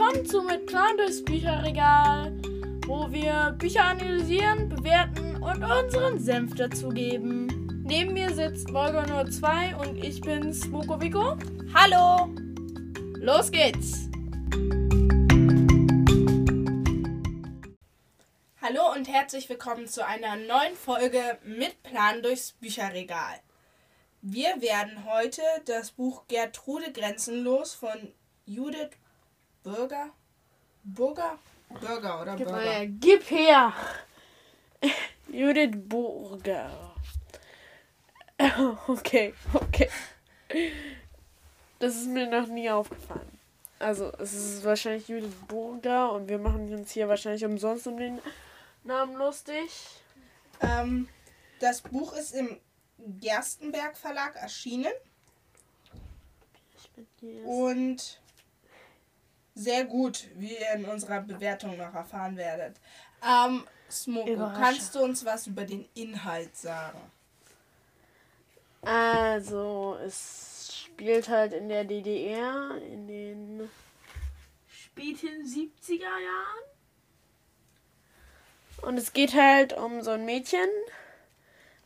willkommen zu Mit Plan durchs Bücherregal, wo wir Bücher analysieren, bewerten und unseren Senf dazugeben. Neben mir sitzt Volga nur 2 und ich bin Smokovico. Hallo! Los geht's! Hallo und herzlich willkommen zu einer neuen Folge Mit Plan durchs Bücherregal. Wir werden heute das Buch Gertrude Grenzenlos von Judith Bürger. Burger? Burger oder Gib, Burger? her, gib her! Judith Burger. Okay, okay. Das ist mir noch nie aufgefallen. Also, es ist wahrscheinlich Judith Burger und wir machen uns hier wahrscheinlich umsonst um den Namen lustig. Ähm, das Buch ist im Gerstenberg Verlag erschienen und sehr gut, wie ihr in unserer Bewertung noch erfahren werdet. Ähm, Smoko, kannst du uns was über den Inhalt sagen? Also, es spielt halt in der DDR in den späten 70er Jahren. Und es geht halt um so ein Mädchen.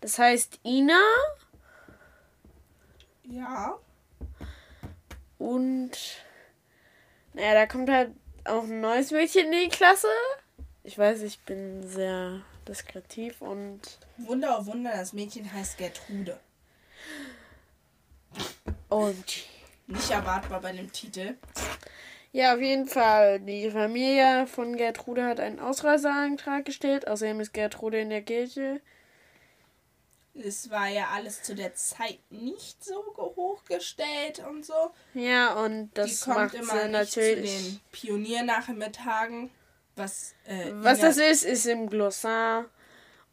Das heißt Ina. Ja. Und naja, da kommt halt auch ein neues Mädchen in die Klasse. Ich weiß, ich bin sehr diskretiv und Wunder, oh Wunder, das Mädchen heißt Gertrude. und Nicht erwartbar bei dem Titel. Ja, auf jeden Fall. Die Familie von Gertrude hat einen Ausreiseantrag gestellt. Außerdem ist Gertrude in der Kirche. Es war ja alles zu der Zeit nicht so hochgestellt und so. Ja, und das Die kommt macht immer nicht zu natürlich. den Pioniernachmittagen. Was, äh, Was das ist, ist im Glossar.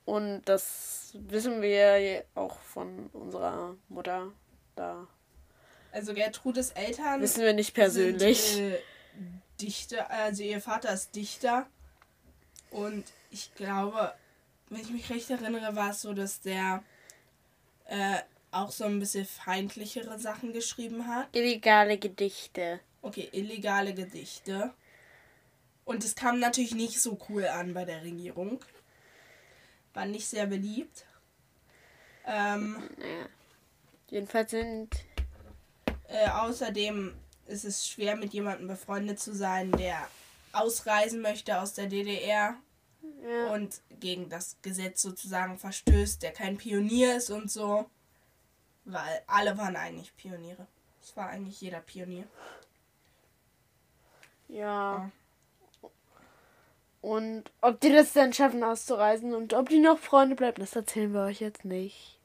Und das wissen wir ja auch von unserer Mutter. Da Also Gertrudes Eltern wissen wir nicht persönlich. Sind, äh, Dichter, also ihr Vater ist Dichter. Und ich glaube, wenn ich mich recht erinnere, war es so, dass der äh, auch so ein bisschen feindlichere Sachen geschrieben hat. Illegale Gedichte. Okay, illegale Gedichte. Und es kam natürlich nicht so cool an bei der Regierung. War nicht sehr beliebt. Ähm, Naja. Jedenfalls sind. Äh, außerdem ist es schwer, mit jemandem befreundet zu sein, der ausreisen möchte aus der DDR Ja. und gegen das Gesetz sozusagen verstößt, der kein Pionier ist und so. Weil alle waren eigentlich Pioniere. Es war eigentlich jeder Pionier. Ja. Und ob die das dann schaffen auszureisen und ob die noch Freunde bleiben, das erzählen wir euch jetzt nicht.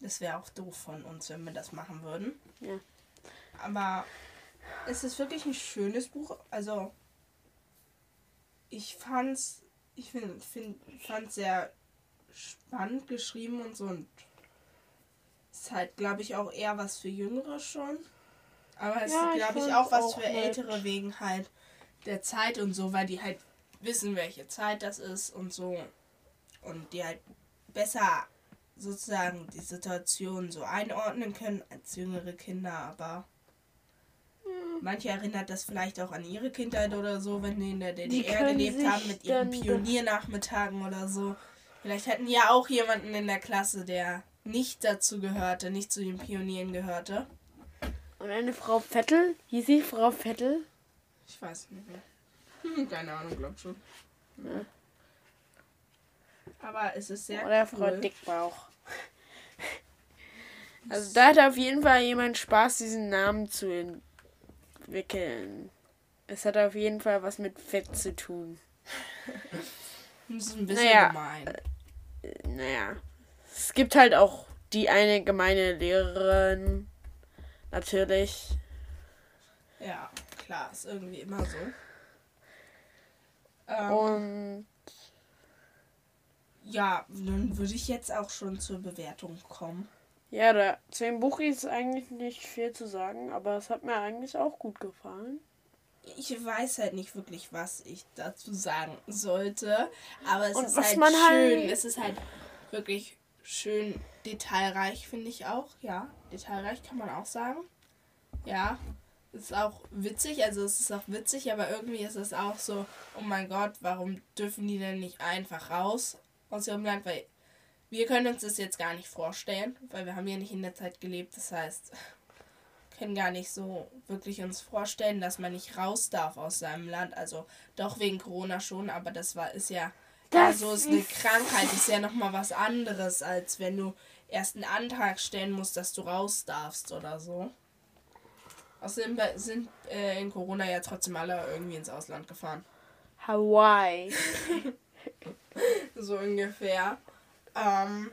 Das wäre auch doof von uns, wenn wir das machen würden. Ja. Aber es ist wirklich ein schönes Buch. Also ich fand's, ich find, find, fand's sehr spannend geschrieben und so und ist halt, glaube ich, auch eher was für Jüngere schon. Aber es Ja, ist, ich glaube ich, fand's auch was auch für nett. Ältere wegen halt der Zeit und so, weil die halt wissen, welche Zeit das ist und so. Und die halt besser sozusagen die Situation so einordnen können als jüngere Kinder, aber. Manche erinnert das vielleicht auch an ihre Kindheit oder so, wenn die in der Die DDR gelebt haben mit ihren Pioniernachmittagen oder so. Vielleicht hatten die ja auch jemanden in der Klasse, der nicht dazu gehörte, nicht zu den Pionieren gehörte. Und eine Frau Vettel, hieß sie Frau Vettel? Ich weiß nicht mehr. Hm, keine Ahnung, glaub schon. Ja. Aber es ist sehr Oder cool. Frau Dickbauch. Also da hat auf jeden Fall jemand Spaß, diesen Namen zu entwickeln. Es hat auf jeden Fall was mit Fett zu tun. Das ist ein bisschen Naja. gemein. Äh, Naja. Es gibt halt auch die eine gemeine Lehrerin. Natürlich. Ja, klar, ist irgendwie immer so. Ähm, Und ja, dann würde ich jetzt auch schon zur Bewertung kommen. Ja, da, zu dem Buch ist eigentlich nicht viel zu sagen, aber es hat mir eigentlich auch gut gefallen. Ich weiß halt nicht wirklich, was ich dazu sagen sollte. Aber es Und ist halt schön. halt- Es ist halt wirklich schön detailreich, finde ich auch. Ja, detailreich kann man auch sagen. Ja. ist auch witzig, also es ist auch witzig, aber irgendwie ist es auch so, oh mein Gott, warum dürfen die denn nicht einfach raus aus ihrem Land? Weil wir können uns das jetzt gar nicht vorstellen, weil wir haben ja nicht in der Zeit gelebt, das heißt, können gar nicht so wirklich uns vorstellen, dass man nicht raus darf aus seinem Land. Also doch wegen Corona schon, aber das war ist ja das so ist eine Krankheit, ist ja noch mal was anderes, als wenn du erst einen Antrag stellen musst, dass du raus darfst oder so. Außerdem sind äh, in Corona ja trotzdem alle irgendwie ins Ausland gefahren. Hawaii. so ungefähr. Ähm,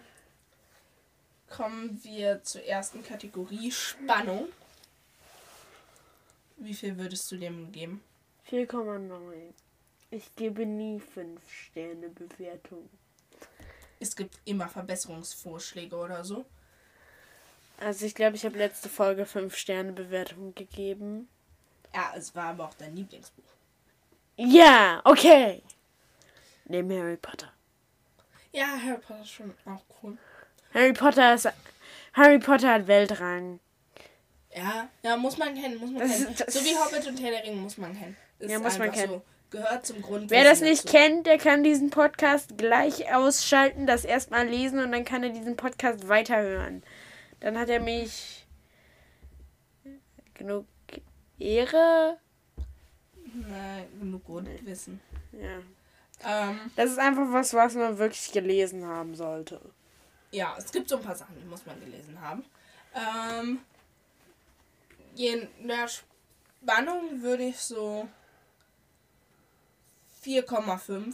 kommen wir zur ersten Kategorie Spannung. Wie viel würdest du dem geben? 4,9. Ich gebe nie 5 Sterne Bewertung. Es gibt immer Verbesserungsvorschläge oder so. Also ich glaube, ich habe letzte Folge 5 Sterne Bewertung gegeben. Ja, es war aber auch dein Lieblingsbuch. Ja, okay. Neben Harry Potter. Ja, Harry Potter ist schon auch cool. Harry Potter ist Harry Potter hat Weltrang. Ja, ja, muss man kennen, muss man das kennen. Ist, so wie Hobbit und Herr der Ringe muss man kennen. Ist ja, muss man kennen. So, gehört zum Grund. Wer das nicht dazu. kennt, der kann diesen Podcast gleich ausschalten, das erstmal lesen und dann kann er diesen Podcast weiterhören. Dann hat er mich genug Ehre. Nein, genug Grundwissen. Ja. Ähm, das ist einfach was, was man wirklich gelesen haben sollte. Ja, es gibt so ein paar Sachen, die muss man gelesen haben. Ähm, in der Spannung würde ich so 4,5.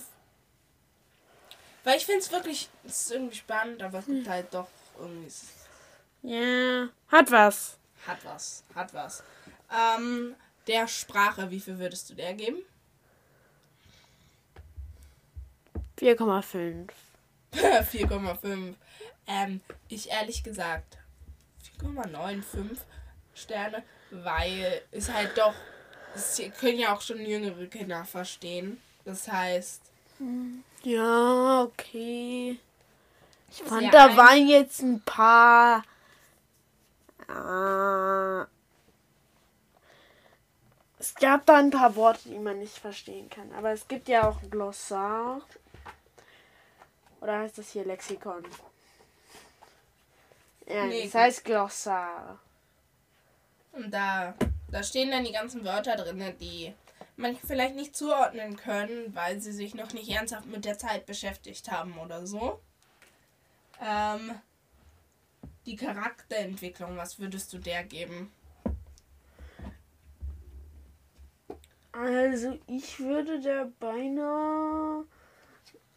Weil ich finde es wirklich, es ist irgendwie spannend, aber es gibt hm. halt doch irgendwie. Ja, hat was. Hat was, hat was. Ähm, der Sprache, wie viel würdest du der geben? 4,5. 4,5. Ähm, ich ehrlich gesagt 4,95 Sterne, weil es halt doch, es können ja auch schon jüngere Kinder verstehen. Das heißt. Ja, okay. Ich fand, da waren jetzt ein paar. Äh, es gab da ein paar Worte, die man nicht verstehen kann. Aber es gibt ja auch ein Glossar. Oder heißt das hier Lexikon? Ja, nee, das heißt Glossar. Und da, da stehen dann die ganzen Wörter drin, die manche vielleicht nicht zuordnen können, weil sie sich noch nicht ernsthaft mit der Zeit beschäftigt haben oder so. Ähm, die Charakterentwicklung, was würdest du der geben? Also, ich würde der beinahe.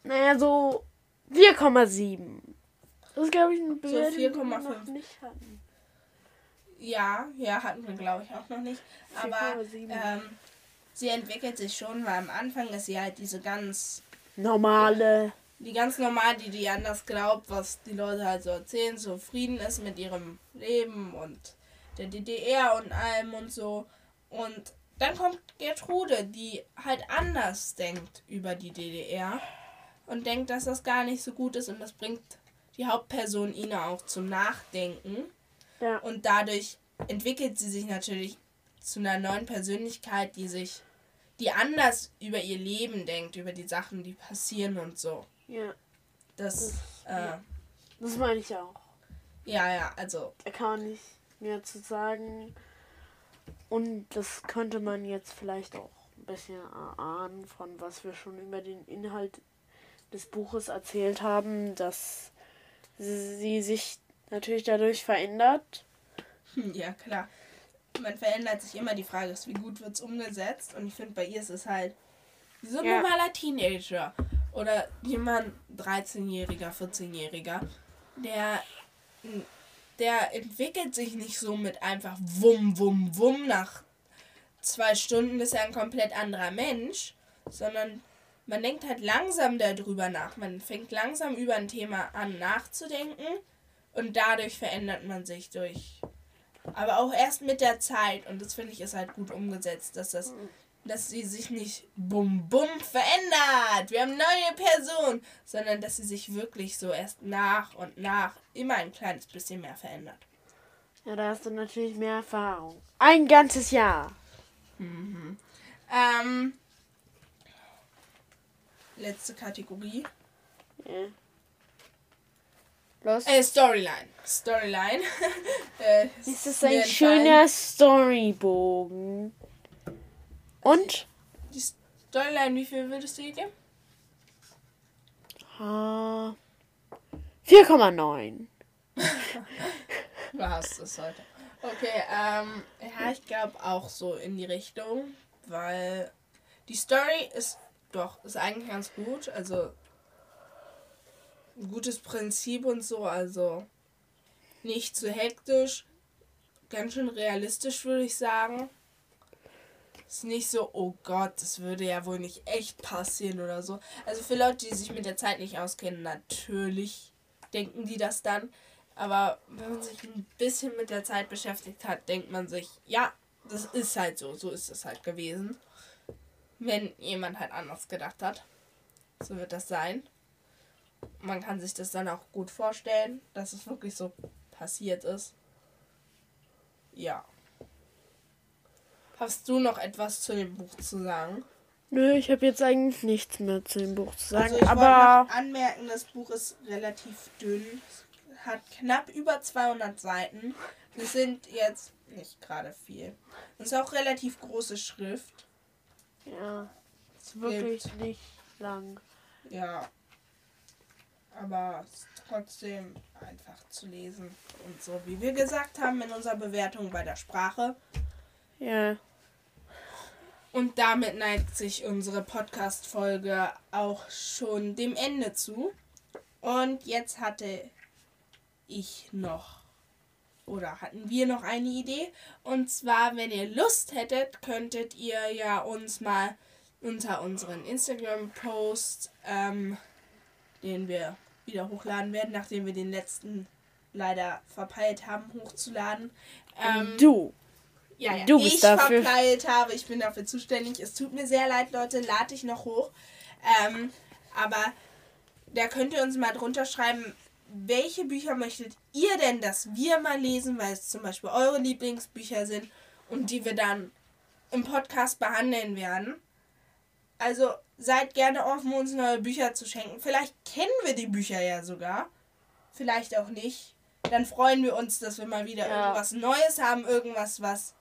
Naja, so 4,7. Das ist, glaube ich, ein Bewertung, so 4,5. nicht hatten. Ja, ja, hatten wir, glaube ich, auch noch nicht. Aber ähm, sie entwickelt sich schon, weil am Anfang ist sie halt diese ganz normale. Die ganz normal, die die anders glaubt, was die Leute halt so erzählen, so Frieden ist mit ihrem Leben und der DDR und allem und so. Und dann kommt Gertrude, die halt anders denkt über die DDR und denkt, dass das gar nicht so gut ist und das bringt die Hauptperson Ina auch zum Nachdenken. Ja. Und dadurch entwickelt sie sich natürlich zu einer neuen Persönlichkeit, die sich, die anders über ihr Leben denkt, über die Sachen, die passieren und so. Ja. Das, das, äh, ja. das meine ich auch. Ja, ja, also. Da kann man nicht mehr zu sagen. Und das könnte man jetzt vielleicht auch ein bisschen erahnen, von was wir schon über den Inhalt des Buches erzählt haben, dass sie sich natürlich dadurch verändert. Hm, ja, klar. Man verändert sich immer. Die Frage ist, wie gut wird es umgesetzt? Und ich finde, bei ihr ist es halt so ein ja. normaler Teenager oder jemand 13-jähriger, 14-jähriger, der der entwickelt sich nicht so mit einfach wum wum wum nach zwei Stunden ist er ein komplett anderer Mensch, sondern man denkt halt langsam darüber nach. Man fängt langsam über ein Thema an nachzudenken und dadurch verändert man sich durch. Aber auch erst mit der Zeit und das finde ich ist halt gut umgesetzt, dass das dass sie sich nicht bum bum verändert. Wir haben neue Person, sondern dass sie sich wirklich so erst nach und nach immer ein kleines bisschen mehr verändert. Ja, da hast du natürlich mehr Erfahrung. Ein ganzes Jahr. Mhm. Ähm, letzte Kategorie. Ja. Los. Äh, Storyline. Storyline. äh, Ist das mir ein schöner Storybogen? Und? Die Storyline, wie viel würdest du ihr geben? Ah, 4,9. Du hast es heute. Okay, ähm, ja, ich glaube auch so in die Richtung, weil die Story ist doch, ist eigentlich ganz gut. Also, ein gutes Prinzip und so, also nicht zu hektisch, ganz schön realistisch, würde ich sagen. Ist nicht so, oh Gott, das würde ja wohl nicht echt passieren oder so. Also für Leute, die sich mit der Zeit nicht auskennen, natürlich denken die das dann. Aber wenn man sich ein bisschen mit der Zeit beschäftigt hat, denkt man sich, ja, das ist halt so, so ist es halt gewesen. Wenn jemand halt anders gedacht hat, so wird das sein. Man kann sich das dann auch gut vorstellen, dass es wirklich so passiert ist. Ja. Hast du noch etwas zu dem Buch zu sagen? Nö, ich habe jetzt eigentlich nichts mehr zu dem Buch zu sagen. Also ich aber noch anmerken, das Buch ist relativ dünn. Es hat knapp über 200 Seiten. Das sind jetzt nicht gerade viel. Und es ist auch relativ große Schrift. Ja, ist wirklich nicht lang. Ja. Aber es ist trotzdem einfach zu lesen. Und so, wie wir gesagt haben in unserer Bewertung bei der Sprache. Ja, Und damit neigt sich unsere Podcast-Folge auch schon dem Ende zu. Und jetzt hatte ich noch oder hatten wir noch eine Idee. Und zwar, wenn ihr Lust hättet, könntet ihr ja uns mal unter unseren Instagram-Post, ähm, den wir wieder hochladen werden, nachdem wir den letzten leider verpeilt haben, hochzuladen. Ähm, du. ja, ja. Du bist ich dafür- verpeilt habe, ich bin dafür zuständig. Es tut mir sehr leid, Leute, lade ich noch hoch. Ähm, aber da könnt ihr uns mal drunter schreiben, welche Bücher möchtet ihr denn, dass wir mal lesen, weil es zum Beispiel eure Lieblingsbücher sind und die wir dann im Podcast behandeln werden. Also seid gerne offen, uns neue Bücher zu schenken. Vielleicht kennen wir die Bücher ja sogar. Vielleicht auch nicht. Dann freuen wir uns, dass wir mal wieder Ja. irgendwas Neues haben. Irgendwas, was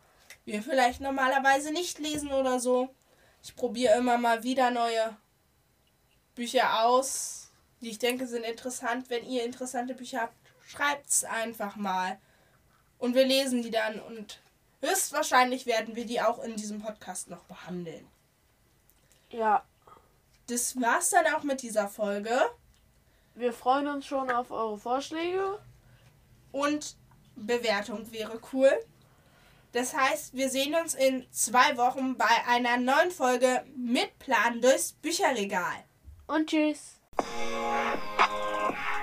wir vielleicht normalerweise nicht lesen oder so. Ich probiere immer mal wieder neue Bücher aus, die ich denke sind interessant. Wenn ihr interessante Bücher habt, schreibt es einfach mal. Und wir lesen die dann und höchstwahrscheinlich werden wir die auch in diesem Podcast noch behandeln. Ja, Das war's dann auch mit dieser Folge. wir freuen uns schon auf eure Vorschläge. Und Bewertung wäre cool. Das heißt, wir sehen uns in zwei Wochen bei einer neuen Folge mit Plan durchs Bücherregal. Und tschüss. Thank you.